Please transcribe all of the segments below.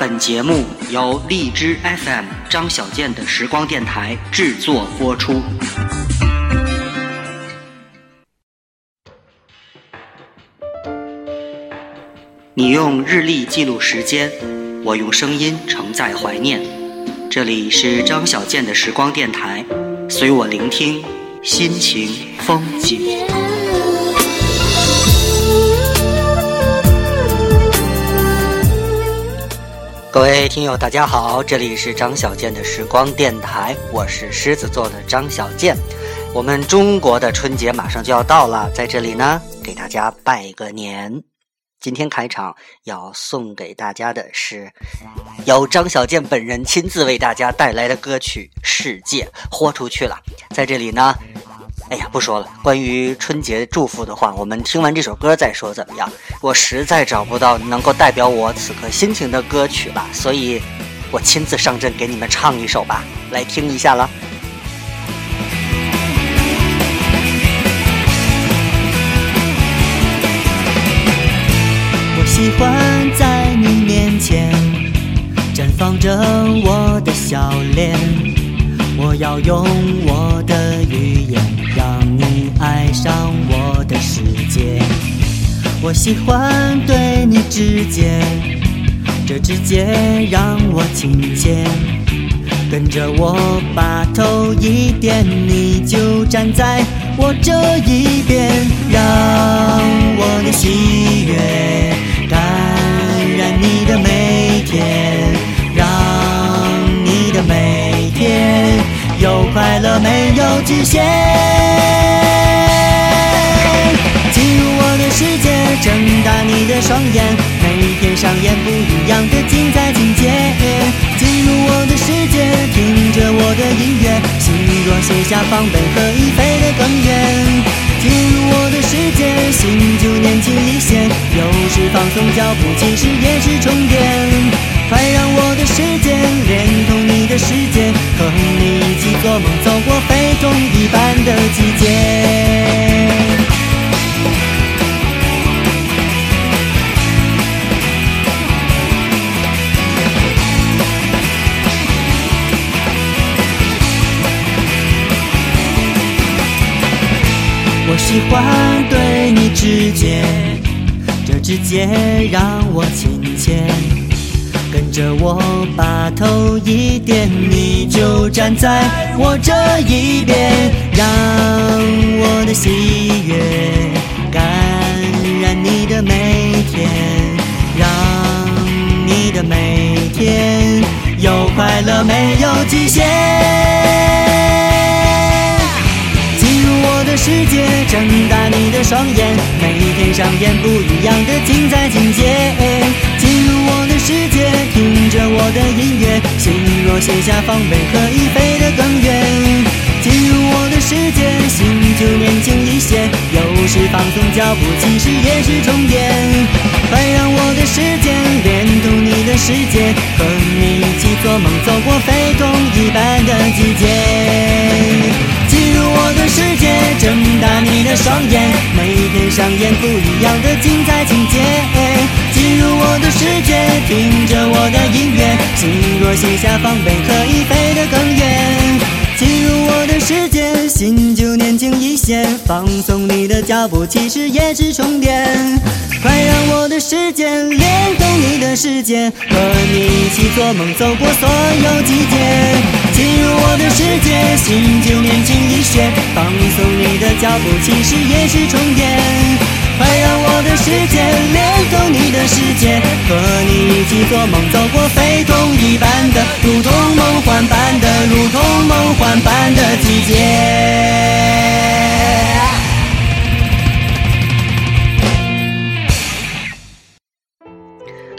本节目由荔枝 FM 张小健的时光电台制作播出。你用日历记录时间，我用声音承载怀念。这里是张小健的时光电台，随我聆听心情风景。各位听友，大家好，这里是张小健的时光电台，我是狮子座的张小健。我们中国的春节马上就要到了，在这里呢，给大家拜个年。今天开场要送给大家的是由张小健本人亲自为大家带来的歌曲《世界豁出去了》。在这里呢，哎呀，不说了，关于春节祝福的话，我们听完这首歌再说怎么样？我实在找不到能够代表我此刻心情的歌曲了，所以我亲自上阵给你们唱一首吧，来听一下了。喜欢在你面前绽放着我的笑脸，我要用我我喜欢对你直接，这直接让我亲切。跟着我把头一点，你就站在我这一边，让我的喜悦感染。你的每天，让你的每天有快乐没有极限。睁大你的双眼，每天上演不一样的精彩情节。进入我的世界，听着我的音乐，心若卸下防备，可以飞得更远。进入我的世界，心就年轻一些。有时放松脚步，其实也是充电。快让我的世界连同你的世界，和你一起做梦，走过非同一般的季节。喜欢对你直接，这直接让我亲切。跟着我把头一点，你就站在我这一边，让我的喜悦感染你的每天，让你的每天有快乐没有极限。世界，睁大你的双眼，每天上演不一样的精彩情节。进入我的世界，听着我的音乐，心若卸下防备，可以飞得更远。进入我的世界，心就年轻一些。有时放松脚步，其实也是充电。快让我的时间连同你的世界，和做梦，走过非同一般的季节。进入我的世界，睁大你的双眼，每天上演不一样的精彩情节。进入我的世界，听着我的音乐，心若卸下防备，可以飞得更远。进入我的世界，心就年轻一些，放松你的脚步，其实也是充电。快让我的时间连动你的世界，和你一起做梦，走过所有季节。进入我的世界，心就年轻一些，放松你的脚步，其实也是充电。快让我的时间连动你的世界，和你一起做梦，走过非同一般的，如同梦幻般的，如同梦幻般的季节。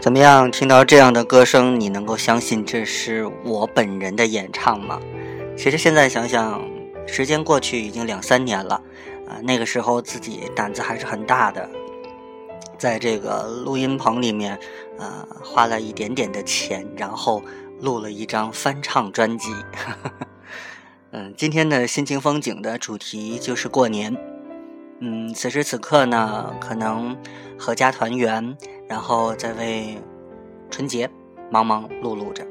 怎么样？听到这样的歌声，你能够相信这是我本人的演唱吗？其实现在想想，时间过去已经两三年了，那个时候自己胆子还是很大的，在这个录音棚里面，呃，花了一点点的钱，然后录了一张翻唱专辑。嗯，今天的心情风景的主题就是过年。嗯，此时此刻呢，可能阖家团圆。然后再为春节，忙忙碌碌着。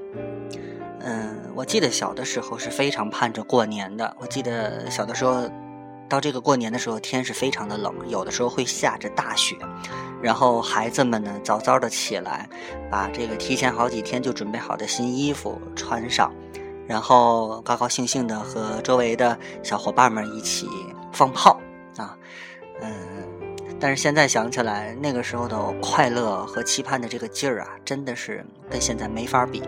嗯，我记得小的时候是非常盼着过年的。我记得小的时候，到这个过年的时候，天是非常的冷，有的时候会下着大雪。然后孩子们呢，早早的起来，把这个提前好几天就准备好的新衣服穿上，然后高高兴兴的和周围的小伙伴们一起放炮啊，嗯。但是现在想起来，那个时候的快乐和期盼的这个劲儿啊，真的是跟现在没法比。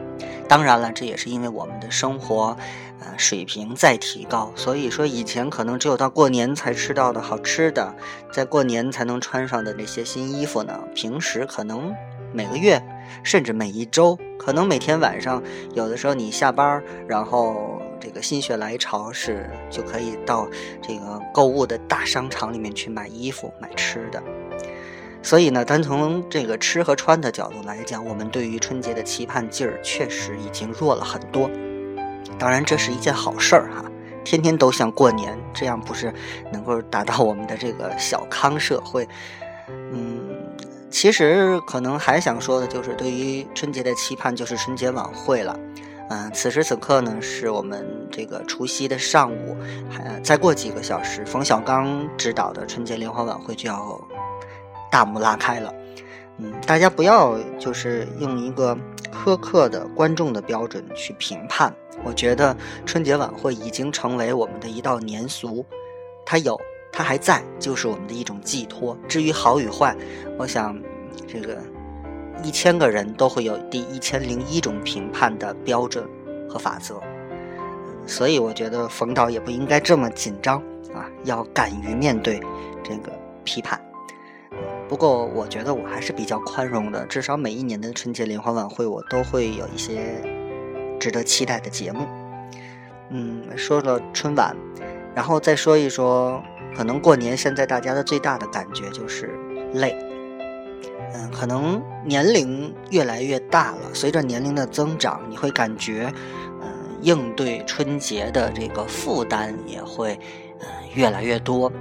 当然了，这也是因为我们的生活，呃，水平在提高。所以说，以前可能只有到过年才吃到的好吃的，在过年才能穿上的那些新衣服呢，平时可能每个月，甚至每一周，可能每天晚上，有的时候你下班然后。这个心血来潮是就可以到这个购物的大商场里面去买衣服、买吃的。所以呢，单从这个吃和穿的角度来讲，我们对于春节的期盼劲儿确实已经弱了很多。当然，这是一件好事儿哈，天天都像过年，这样不是能够达到我们的这个小康社会？嗯，其实可能还想说的就是，对于春节的期盼就是春节晚会了。嗯，此时此刻呢，是我们这个除夕的上午，还再过几个小时，冯小刚执导的春节联欢晚会就要大幕拉开了。嗯，大家不要就是用一个苛刻的观众的标准去评判。我觉得春节晚会已经成为我们的一道年俗，它有，它还在，就是我们的一种寄托。至于好与坏，我想这个。一千个人都会有第一千零一种评判的标准和法则，所以我觉得冯导也不应该这么紧张啊，要敢于面对这个批判。不过我觉得我还是比较宽容的，至少每一年的春节联欢晚会我都会有一些值得期待的节目。嗯，说了春晚，然后再说一说，可能过年现在大家的最大的感觉就是累。嗯，可能年龄越来越大了，随着年龄的增长，你会感觉，嗯，应对春节的这个负担也会，嗯，越来越多。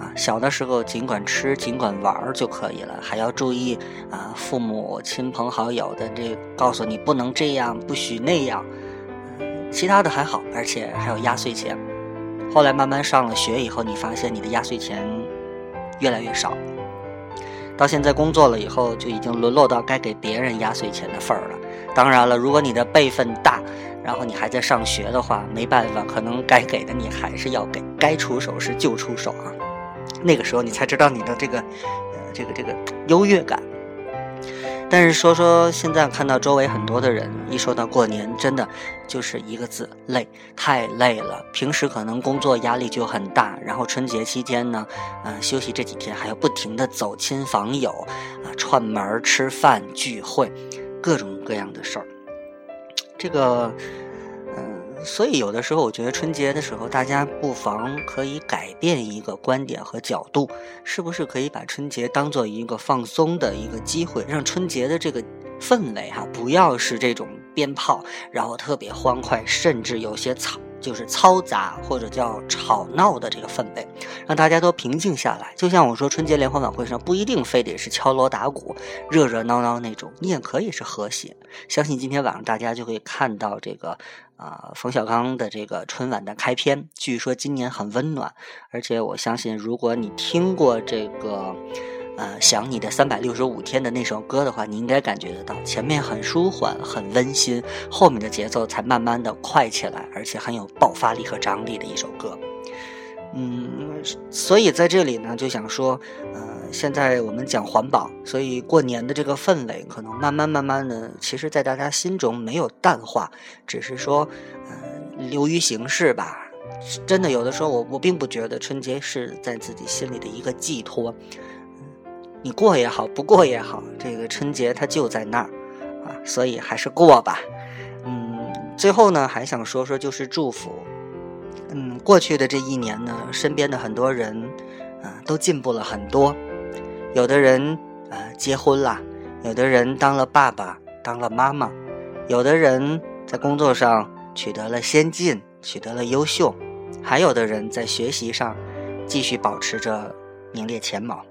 啊，小的时候尽管吃，尽管玩就可以了，还要注意啊，父母亲朋好友的这告诉你不能这样，不许那样。其他的还好，而且还有压岁钱。后来慢慢上了学以后，你发现你的压岁钱越来越少。到现在工作了以后，就已经沦落到该给别人压岁钱的份儿了。当然了，如果你的辈分大，然后你还在上学的话，没办法，可能该给的你还是要给，该出手时就出手啊。那个时候你才知道你的这个，呃，这个这个优越感。但是说说现在看到周围很多的人，一说到过年，真的就是一个字累，太累了。平时可能工作压力就很大，然后春节期间呢，嗯，休息这几天还要不停的走亲访友，啊，串门吃饭聚会，各种各样的事儿。这个。所以，有的时候我觉得春节的时候，大家不妨可以改变一个观点和角度，是不是可以把春节当做一个放松的一个机会，让春节的这个氛围哈，不要是这种鞭炮，然后特别欢快，甚至有些吵。就是嘈杂或者叫吵闹的这个氛围，让大家都平静下来。就像我说，春节联欢晚会上不一定非得是敲锣打鼓、热热闹闹那种，你也可以是和谐。相信今天晚上大家就会看到这个啊，冯小刚的这个春晚的开篇，据说今年很温暖，而且我相信，如果你听过这个。呃，想你的三百六十五天的那首歌的话，你应该感觉得到，前面很舒缓、很温馨，后面的节奏才慢慢的快起来，而且很有爆发力和张力的一首歌。嗯，所以在这里呢，就想说，呃，现在我们讲环保，所以过年的这个氛围，可能慢慢慢慢的，其实在大家心中没有淡化，只是说，呃，流于形式吧。真的，有的时候我我并不觉得春节是在自己心里的一个寄托。你过也好，不过也好，这个春节它就在那儿，啊，所以还是过吧。嗯，最后呢，还想说说就是祝福。嗯，过去的这一年呢，身边的很多人，啊，都进步了很多。有的人啊结婚了，有的人当了爸爸，当了妈妈，有的人在工作上取得了先进，取得了优秀，还有的人在学习上继续保持着名列前茅。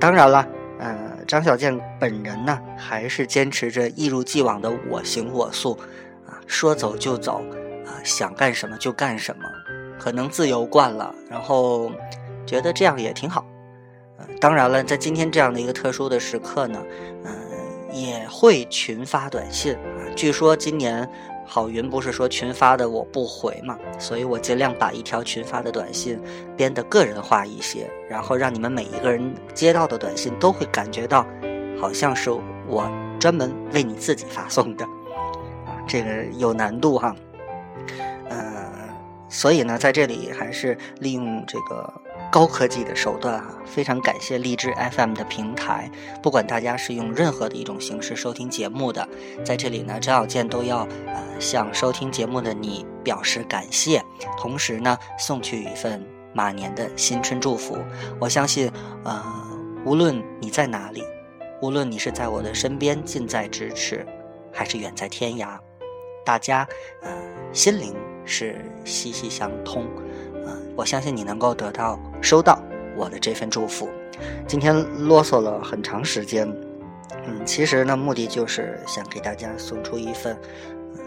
当然了，呃，张小健本人呢，还是坚持着一如既往的我行我素，啊，说走就走，啊，想干什么就干什么，可能自由惯了，然后觉得这样也挺好。当然了，在今天这样的一个特殊的时刻呢，嗯，也会群发短信。据说今年郝云不是说群发的我不回嘛，所以我尽量把一条群发的短信编的个人化一些，然后让你们每一个人接到的短信都会感觉到，好像是我专门为你自己发送的，啊，这个有难度哈。所以呢，在这里还是利用这个。高科技的手段啊，非常感谢荔枝 FM 的平台。不管大家是用任何的一种形式收听节目的，在这里呢，张小健都要呃向收听节目的你表示感谢，同时呢，送去一份马年的新春祝福。我相信，呃，无论你在哪里，无论你是在我的身边近在咫尺，还是远在天涯，大家呃心灵是息息相通。啊我相信你能够得到、收到我的这份祝福。今天啰嗦了很长时间，嗯，其实呢，目的就是想给大家送出一份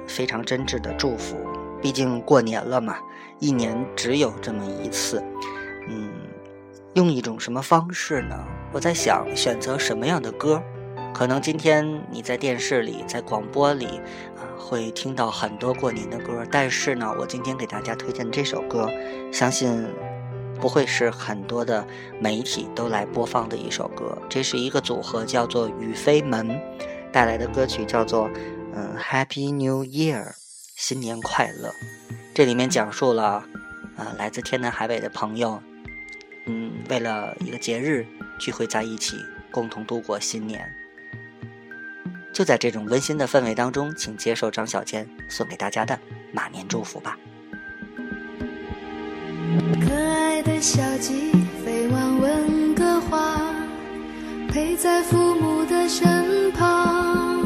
非常真挚的祝福。毕竟过年了嘛，一年只有这么一次，嗯，用一种什么方式呢？我在想，选择什么样的歌？可能今天你在电视里、在广播里，会听到很多过年的歌。但是呢，我今天给大家推荐的这首歌，相信不会是很多的媒体都来播放的一首歌。这是一个组合，叫做雨飞门带来的歌曲，叫做嗯 Happy New Year，新年快乐。这里面讲述了啊，来自天南海北的朋友，嗯，为了一个节日聚会在一起，共同度过新年。就在这种温馨的氛围当中，请接受张小坚送给大家的马年祝福吧。可爱的小鸡飞往温哥华，陪在父母的身旁。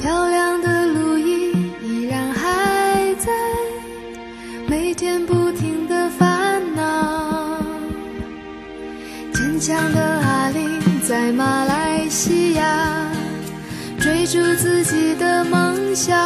漂亮的路易依然还在，每天不停的烦恼。坚强的阿玲在马来西亚。追逐自己的梦想，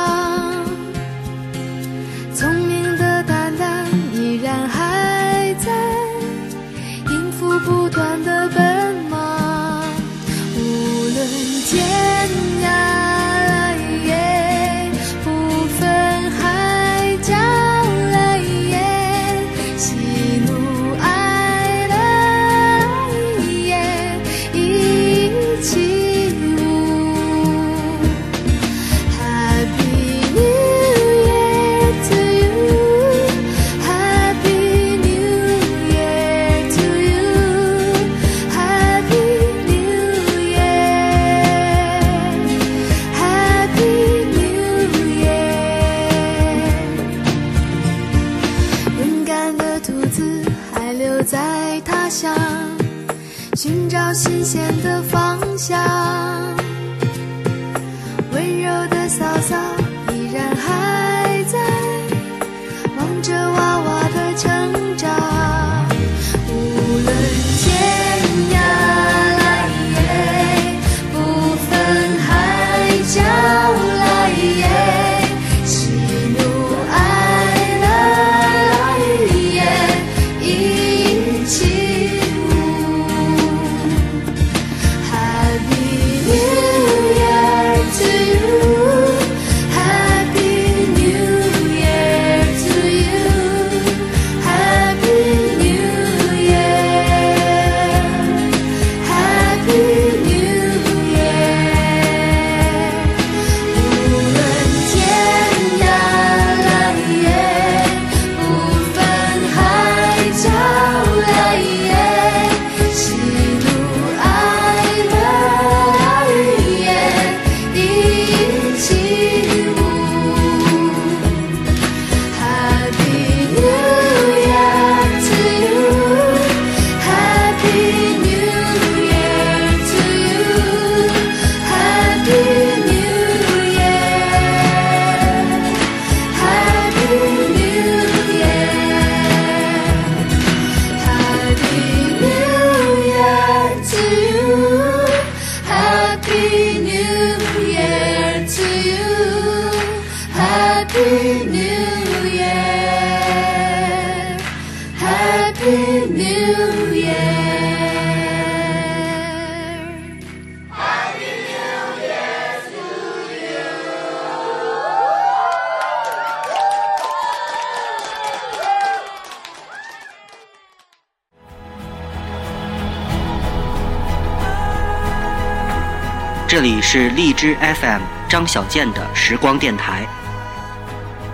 是荔枝 FM 张小健的时光电台，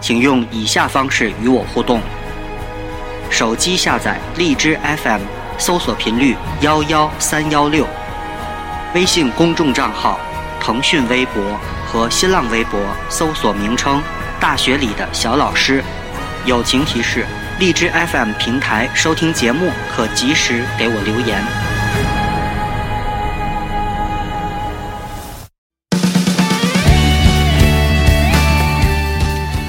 请用以下方式与我互动：手机下载荔枝 FM，搜索频率幺幺三幺六；微信公众账号、腾讯微博和新浪微博搜索名称“大学里的小老师”。友情提示：荔枝 FM 平台收听节目可及时给我留言。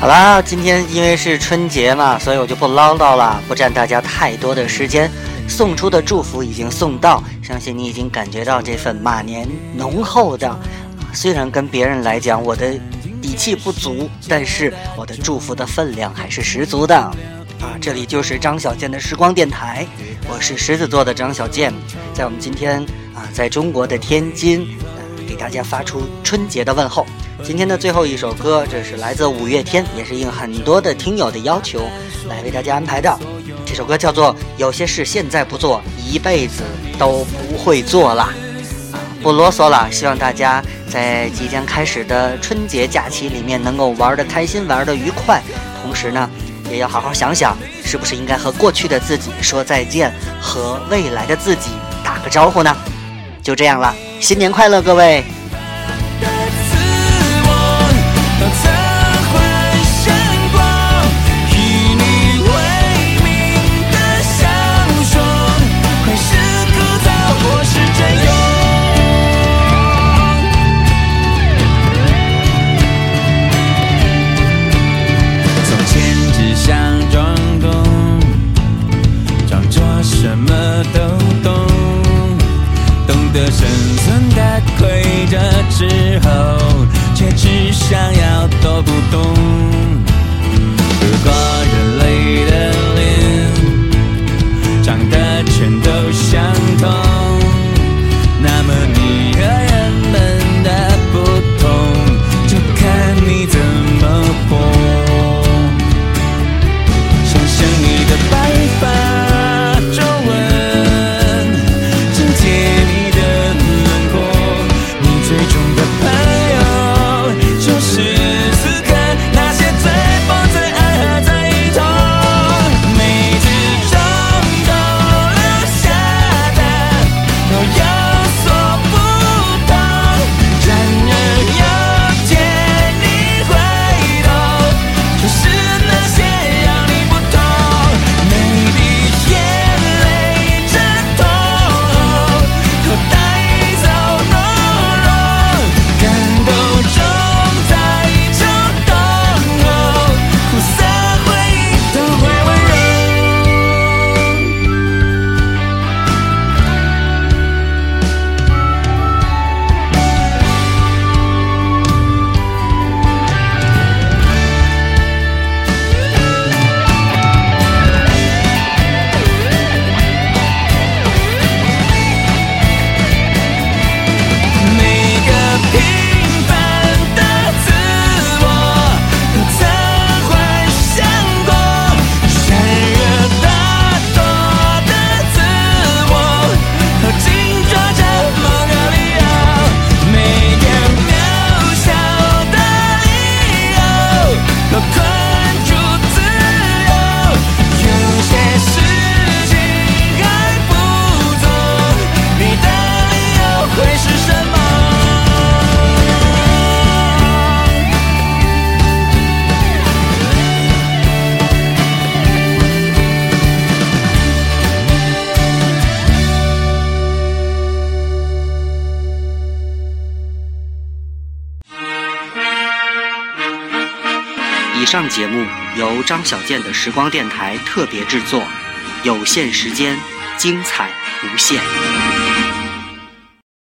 好啦，今天因为是春节嘛，所以我就不唠叨了，不占大家太多的时间。送出的祝福已经送到，相信你已经感觉到这份马年浓厚的。虽然跟别人来讲我的底气不足，但是我的祝福的分量还是十足的。啊，这里就是张小健的时光电台，我是狮子座的张小健，在我们今天啊，在中国的天津，呃，给大家发出春节的问候。今天的最后一首歌，这是来自五月天，也是应很多的听友的要求来为大家安排的。这首歌叫做《有些事现在不做，一辈子都不会做了》。啊，不啰嗦了，希望大家在即将开始的春节假期里面能够玩得开心，玩得愉快。同时呢，也要好好想想，是不是应该和过去的自己说再见，和未来的自己打个招呼呢？就这样了，新年快乐，各位！上节目由张小健的时光电台特别制作，有限时间，精彩无限。